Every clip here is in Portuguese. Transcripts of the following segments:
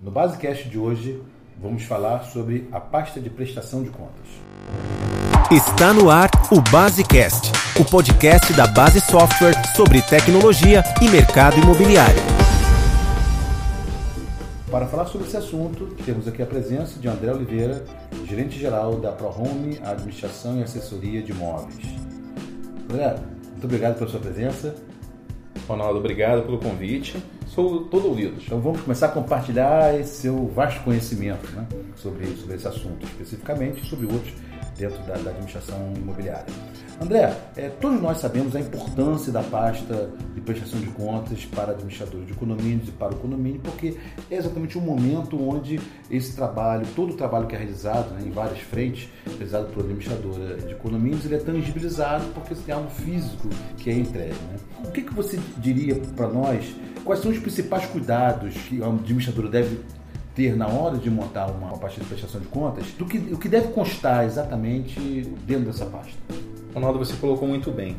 No Basecast de hoje, vamos falar sobre a pasta de prestação de contas. Está no ar o Basecast, o podcast da Base Software sobre tecnologia e mercado imobiliário. Para falar sobre esse assunto, temos aqui a presença de André Oliveira, gerente-geral da ProHome Administração e Assessoria de Imóveis. André, muito obrigado pela sua presença. Ronaldo, obrigado pelo convite. Sou todo ouvidos. Então vamos começar a compartilhar esse seu vasto conhecimento né, sobre, sobre esse assunto, especificamente sobre outros dentro da, da administração imobiliária. André, é, todos nós sabemos a importância da pasta de prestação de contas para administradores de condomínios e para o condomínio, porque é exatamente o momento onde esse trabalho, todo o trabalho que é realizado né, em várias frentes, realizado por administradora de condomínios, ele é tangibilizado porque tem algo físico que é entregue. Né? O que, que você diria para nós? Quais são os principais cuidados que o administrador deve ter na hora de montar uma, pasta de prestação de contas, do que, o que deve constar exatamente dentro dessa pasta? Ronaldo, você colocou muito bem.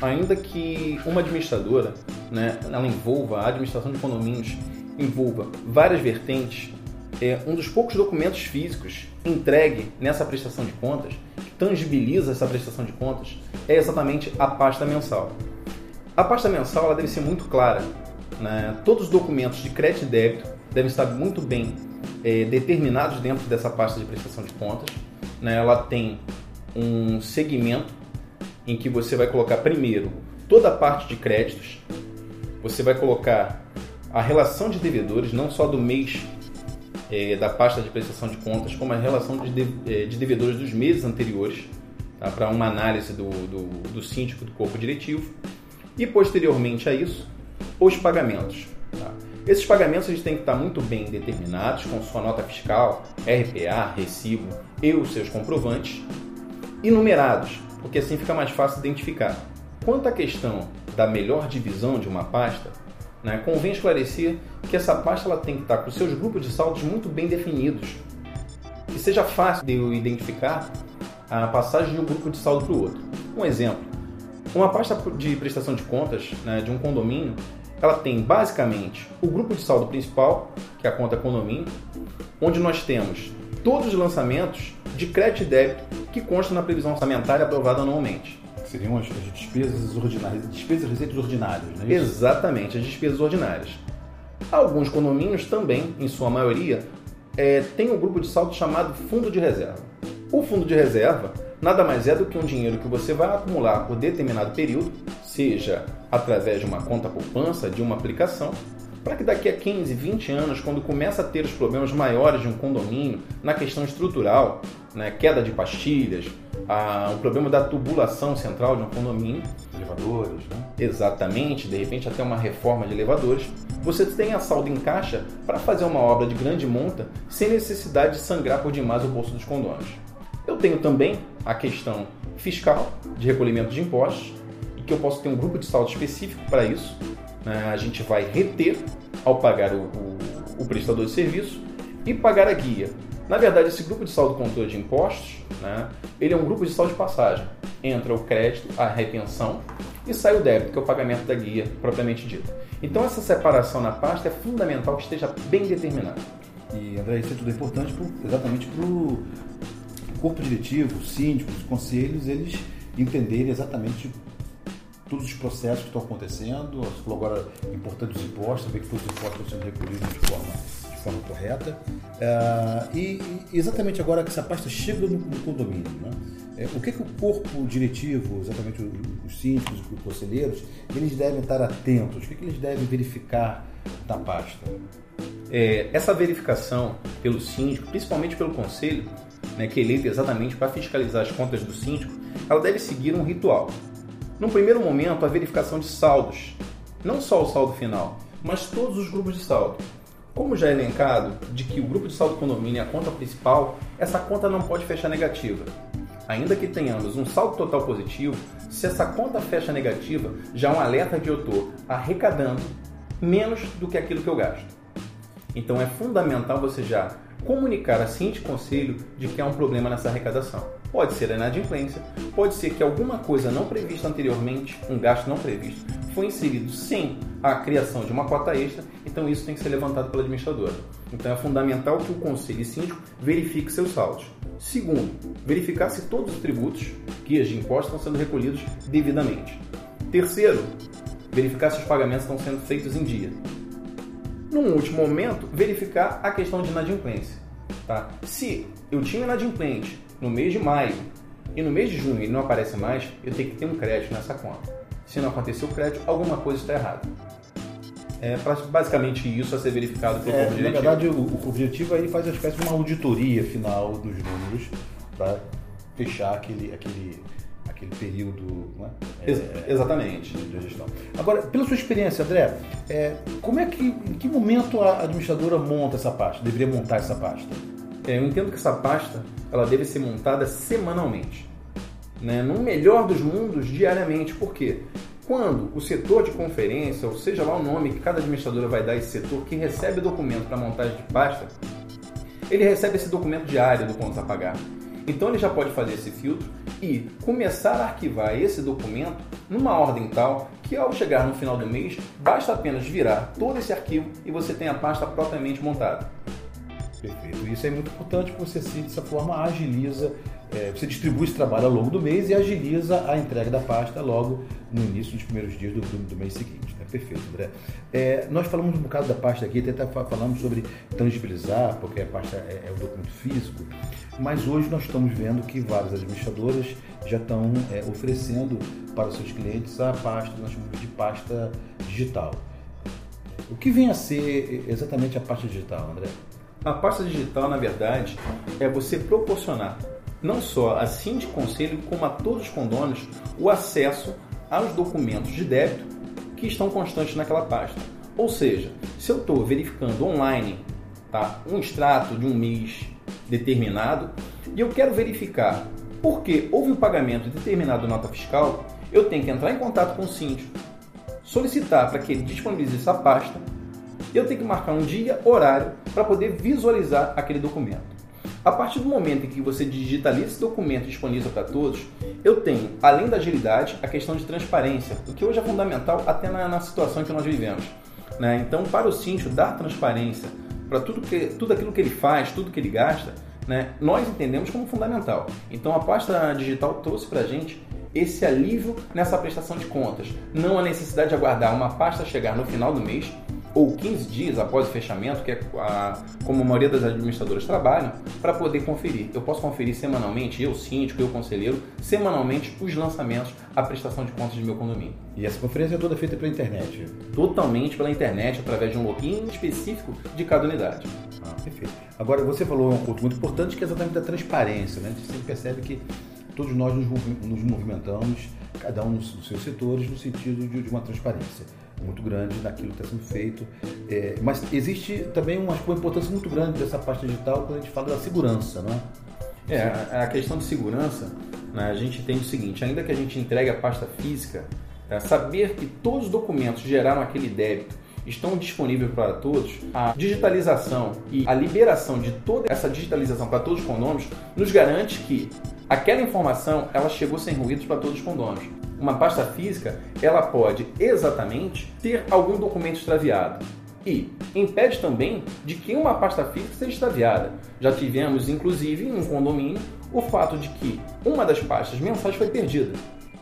Ainda que uma administradora, né, ela envolva a administração de condomínios, envolva várias vertentes, é um dos poucos documentos físicos entregue nessa prestação de contas, que tangibiliza essa prestação de contas, é exatamente a pasta mensal. A pasta mensal ela deve ser muito clara. Né? Todos os documentos de crédito e débito devem estar muito bem é, determinados dentro dessa pasta de prestação de contas. Né? Ela tem um segmento em que você vai colocar primeiro toda a parte de créditos, você vai colocar a relação de devedores, não só do mês é, da pasta de prestação de contas, como a relação de, de, é, de devedores dos meses anteriores, tá? para uma análise do, do, do síndico do corpo diretivo. E posteriormente a isso, os pagamentos. Tá? Esses pagamentos eles têm que estar muito bem determinados com sua nota fiscal, RPA, recibo e os seus comprovantes, e numerados, porque assim fica mais fácil identificar. Quanto à questão da melhor divisão de uma pasta, né, convém esclarecer que essa pasta ela tem que estar com seus grupos de saldos muito bem definidos, que seja fácil de eu identificar a passagem de um grupo de saldo para o outro. Um exemplo: uma pasta de prestação de contas né, de um condomínio ela tem basicamente o grupo de saldo principal, que é a conta condomínio, onde nós temos todos os lançamentos de crédito e débito que constam na previsão orçamentária aprovada anualmente. Seriam as despesas ordinárias, despesas e receitas ordinárias, não é isso? Exatamente, as despesas ordinárias. Alguns condomínios também, em sua maioria, é, têm um grupo de saldo chamado fundo de reserva. O fundo de reserva nada mais é do que um dinheiro que você vai acumular por determinado período seja através de uma conta poupança, de uma aplicação, para que daqui a 15, 20 anos, quando começa a ter os problemas maiores de um condomínio, na questão estrutural, né, queda de pastilhas, a, o problema da tubulação central de um condomínio, elevadores, né? Exatamente, de repente até uma reforma de elevadores, você tem a saldo em caixa para fazer uma obra de grande monta sem necessidade de sangrar por demais o bolso dos condôminos. Eu tenho também a questão fiscal de recolhimento de impostos, e que eu posso ter um grupo de saldo específico para isso. Né? A gente vai reter ao pagar o, o, o, prestador de serviço e pagar a guia. Na verdade, esse grupo de saldo controle de impostos, né, ele é um grupo de saldo de passagem. Entra o crédito, a retenção e sai o débito, que é o pagamento da guia propriamente dito. Então, essa separação na pasta é fundamental que esteja bem determinada. E, André, isso é tudo importante pro, exatamente para o corpo diretivo, os síndicos, os conselhos, eles entenderem exatamente todos os processos que estão acontecendo. Você falou agora importante os impostos, saber que todos os impostos estão sendo recolhidos de forma, de forma correta. Uh, e, exatamente agora que essa pasta chega no, no condomínio, né? é, o que, que o corpo diretivo, exatamente os síndicos, os conselheiros, eles devem estar atentos? O que, que eles devem verificar na pasta? É, essa verificação pelo síndico, principalmente pelo conselho, né, que é eleito exatamente para fiscalizar as contas do síndico, ela deve seguir um ritual. No primeiro momento, a verificação de saldos, não só o saldo final, mas todos os grupos de saldo. Como já é elencado de que o grupo de saldo condomínio é a conta principal, essa conta não pode fechar negativa. Ainda que tenhamos um saldo total positivo, se essa conta fecha negativa, já é um alerta de eu estou arrecadando menos do que aquilo que eu gasto. Então é fundamental você já comunicar a Cinti Conselho de que há um problema nessa arrecadação. Pode ser a inadimplência, pode ser que alguma coisa não prevista anteriormente, um gasto não previsto, foi inserido sem a criação de uma cota extra, então isso tem que ser levantado pela administradora. Então é fundamental que o conselho e síndico verifique seus saldos. Segundo, verificar se todos os tributos, guias de impostos, estão sendo recolhidos devidamente. Terceiro, verificar se os pagamentos estão sendo feitos em dia. Num último momento, verificar a questão de inadimplência. Tá? Se eu tinha inadimplente no mês de maio e no mês de junho ele não aparece mais, eu tenho que ter um crédito nessa conta. Se não acontecer o crédito, alguma coisa está errada. É basicamente isso a ser verificado pelo é. Na verdade, o, o objetivo aí faz uma espécie de uma auditoria final dos números para fechar aquele, aquele, aquele período é? Ex exatamente de gestão. Agora, pela sua experiência, André, é, como é que, em que momento a administradora monta essa pasta? Deveria montar essa pasta? É, eu entendo que essa pasta ela deve ser montada semanalmente. Né? No melhor dos mundos, diariamente. Por quê? Quando o setor de conferência, ou seja lá o nome que cada administradora vai dar esse setor, que recebe o documento para montagem de pasta, ele recebe esse documento diário do ponto a pagar. Então ele já pode fazer esse filtro e começar a arquivar esse documento numa ordem tal que ao chegar no final do mês, basta apenas virar todo esse arquivo e você tem a pasta propriamente montada. Perfeito. Isso é muito importante porque você, assim, dessa forma, agiliza, é, você distribui esse trabalho ao longo do mês e agiliza a entrega da pasta logo no início dos primeiros dias do, do, do mês seguinte. Né? Perfeito, André. É, nós falamos um bocado da pasta aqui, até falamos sobre tangibilizar, porque a pasta é, é o documento físico, mas hoje nós estamos vendo que várias administradoras já estão é, oferecendo para os seus clientes a pasta, nós chamamos de pasta digital. O que vem a ser exatamente a pasta digital, André? A pasta digital, na verdade, é você proporcionar não só a síndico conselho, como a todos os condôminos, o acesso aos documentos de débito que estão constantes naquela pasta. Ou seja, se eu estou verificando online tá, um extrato de um mês determinado e eu quero verificar porque houve o pagamento de determinada nota fiscal, eu tenho que entrar em contato com o síndico, solicitar para que ele disponibilize essa pasta eu tenho que marcar um dia, horário, para poder visualizar aquele documento. A partir do momento em que você digitaliza esse documento disponível para todos, eu tenho, além da agilidade, a questão de transparência, o que hoje é fundamental até na, na situação que nós vivemos. Né? Então, para o síndico dar transparência para tudo, que, tudo aquilo que ele faz, tudo que ele gasta, né, nós entendemos como fundamental. Então, a pasta digital trouxe para a gente esse alívio nessa prestação de contas. Não a necessidade de aguardar uma pasta chegar no final do mês ou 15 dias após o fechamento, que é a, como a maioria das administradoras trabalham, para poder conferir. Eu posso conferir semanalmente, eu síndico, eu conselheiro, semanalmente os lançamentos, a prestação de contas de meu condomínio. E essa conferência é toda feita pela internet? Totalmente pela internet, através de um login específico de cada unidade. Ah, perfeito. Agora, você falou um ponto muito importante que é exatamente a transparência. Né? A gente sempre percebe que todos nós nos, movimentamos, cada um nos seus setores, no sentido de uma transparência muito grande naquilo que está sendo feito. É, mas existe também uma, uma, importância muito grande dessa parte digital quando a gente fala da segurança, não é? É, a questão de segurança, né, a gente tem o seguinte, ainda que a gente entregue a pasta física, é, saber que todos os documentos geraram aquele débito estão disponíveis para todos, a digitalização e a liberação de toda essa digitalização para todos os condôminos nos garante que aquela informação ela chegou sem ruídos para todos os condôminos uma pasta física, ela pode exatamente ter algum documento extraviado. E impede também de que uma pasta física seja extraviada. Já tivemos, inclusive, em um condomínio, o fato de que uma das pastas mensais foi perdida.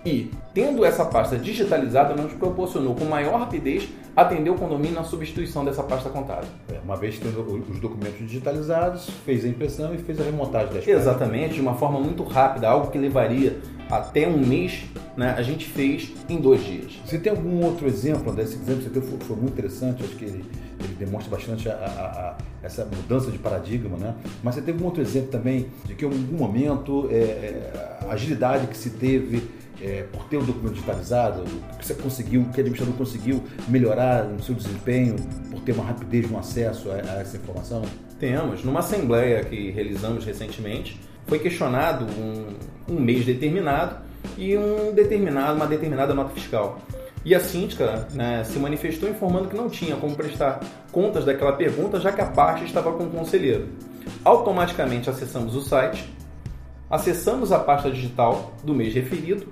E, tendo essa pasta digitalizada, nos proporcionou com maior rapidez atender o condomínio na substituição dessa pasta contábil. É, uma vez tendo os documentos digitalizados, fez a impressão e fez a remontagem das. Exatamente, de uma forma muito rápida, algo que levaria até um mês, né, a gente fez em dois dias. Você tem algum outro exemplo desse exemplo que você deu foi, foi muito interessante, acho que ele, ele demonstra bastante a, a, a, essa mudança de paradigma, né? Mas você tem algum outro exemplo também de que em algum momento é, é, agilidade que se teve é, por ter um documento digitalizado, que você conseguiu, que o administrador conseguiu melhorar no seu desempenho por ter uma rapidez no acesso a, a essa informação? Temos. Numa assembleia que realizamos recentemente, foi questionado um, um mês determinado e um determinado, uma determinada nota fiscal. E a síndica né, se manifestou informando que não tinha como prestar contas daquela pergunta, já que a parte estava com o conselheiro. Automaticamente acessamos o site, acessamos a pasta digital do mês referido,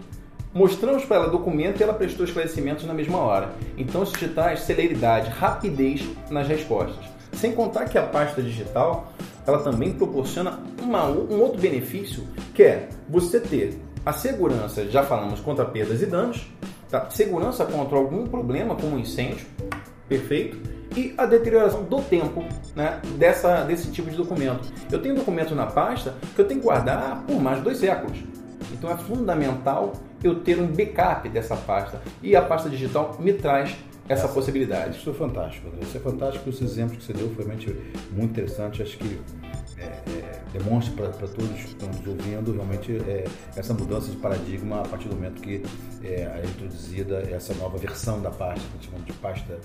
mostramos para ela o documento e ela prestou esclarecimentos na mesma hora. Então isso te traz celeridade, rapidez nas respostas. Sem contar que a pasta digital ela também proporciona uma, um outro benefício que é você ter a segurança, já falamos, contra perdas e danos, tá? segurança contra algum problema como incêndio, perfeito, e a deterioração do tempo né, dessa, desse tipo de documento. Eu tenho documento na pasta que eu tenho que guardar por mais de dois séculos. Então é fundamental eu ter um backup dessa pasta. E a pasta digital me traz essa possibilidade. Isso é fantástico, André. Isso é fantástico. Os exemplos que você deu foi realmente muito interessante. Acho que é, é, demonstra para todos que estão nos ouvindo realmente é, essa mudança de paradigma a partir do momento que é, é introduzida essa nova versão da pasta, que a gente chama de pasta,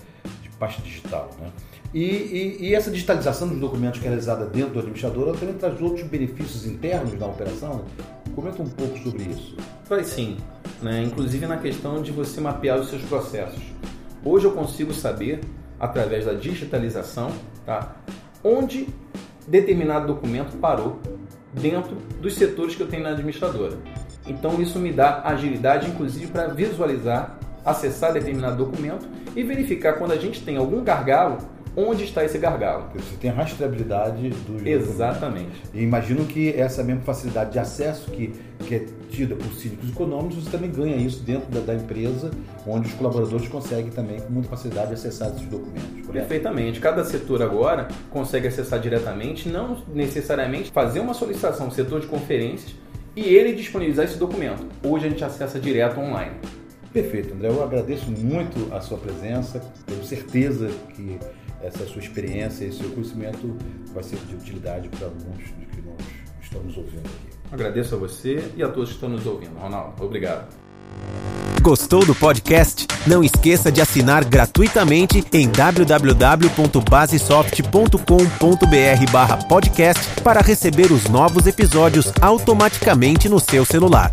pasta digital. Né? E, e, e, essa digitalização dos documentos que é realizada dentro do administrador também traz outros benefícios internos da operação. Comenta um pouco sobre isso. Traz sim, né? inclusive na questão de você mapear os seus processos. Hoje eu consigo saber, através da digitalização, tá? onde determinado documento parou dentro dos setores que eu tenho na administradora. Então isso me dá agilidade, inclusive, para visualizar, acessar determinado documento e verificar quando a gente tem algum gargalo, onde está esse gargalo. Você tem a rastreabilidade do Exatamente. E imagino que essa mesma facilidade de acesso que, que é tida por cívicos econômicos, você também ganha isso dentro da, da, empresa, onde os colaboradores conseguem também com muita facilidade acessar esses documentos. Correto? Perfeitamente. Cada setor agora consegue acessar diretamente, não necessariamente fazer uma solicitação no setor de conferências e ele disponibilizar esse documento. Hoje a gente acessa direto online. Perfeito, André. Eu agradeço muito a sua presença. Tenho certeza que essa sua experiência e seu conhecimento vai ser de utilidade para alguns dos que nós estamos ouvindo aqui. Agradeço a você e a todos que estão nos ouvindo. Ronaldo, obrigado. Gostou do podcast? Não esqueça de assinar gratuitamente em www.basesoft.com.br/podcast para receber os novos episódios automaticamente no seu celular.